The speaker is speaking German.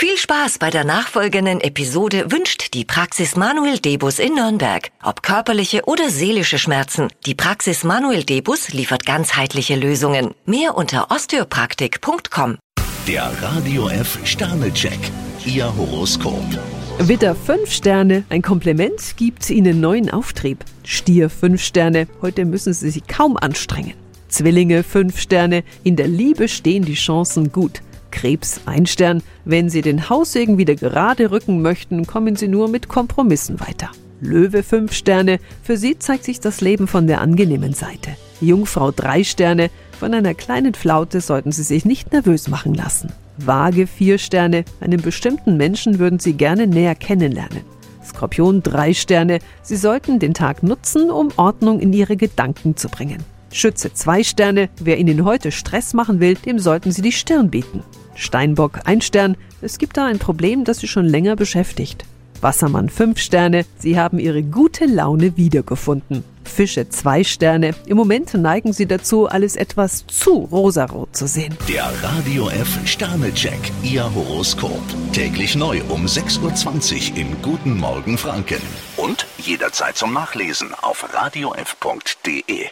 Viel Spaß bei der nachfolgenden Episode wünscht die Praxis Manuel Debus in Nürnberg. Ob körperliche oder seelische Schmerzen, die Praxis Manuel Debus liefert ganzheitliche Lösungen. Mehr unter osteopraktik.com. Der Radio F Sternecheck. Ihr Horoskop. Widder 5 Sterne, ein Kompliment gibt Ihnen neuen Auftrieb. Stier 5 Sterne, heute müssen Sie sich kaum anstrengen. Zwillinge 5 Sterne, in der Liebe stehen die Chancen gut. Krebs ein Stern, wenn Sie den Haussegen wieder gerade rücken möchten, kommen Sie nur mit Kompromissen weiter. Löwe 5 Sterne, für Sie zeigt sich das Leben von der angenehmen Seite. Jungfrau 3 Sterne, von einer kleinen Flaute sollten Sie sich nicht nervös machen lassen. Waage 4 Sterne, einen bestimmten Menschen würden Sie gerne näher kennenlernen. Skorpion 3 Sterne, Sie sollten den Tag nutzen, um Ordnung in Ihre Gedanken zu bringen. Schütze 2 Sterne, wer Ihnen heute Stress machen will, dem sollten Sie die Stirn bieten. Steinbock ein Stern, es gibt da ein Problem, das Sie schon länger beschäftigt. Wassermann 5 Sterne, Sie haben Ihre gute Laune wiedergefunden. Fische 2 Sterne, im Moment neigen Sie dazu, alles etwas zu rosarot zu sehen. Der Radio F Sternecheck. Ihr Horoskop. Täglich neu um 6.20 Uhr im Guten Morgen Franken. Und jederzeit zum Nachlesen auf radiof.de.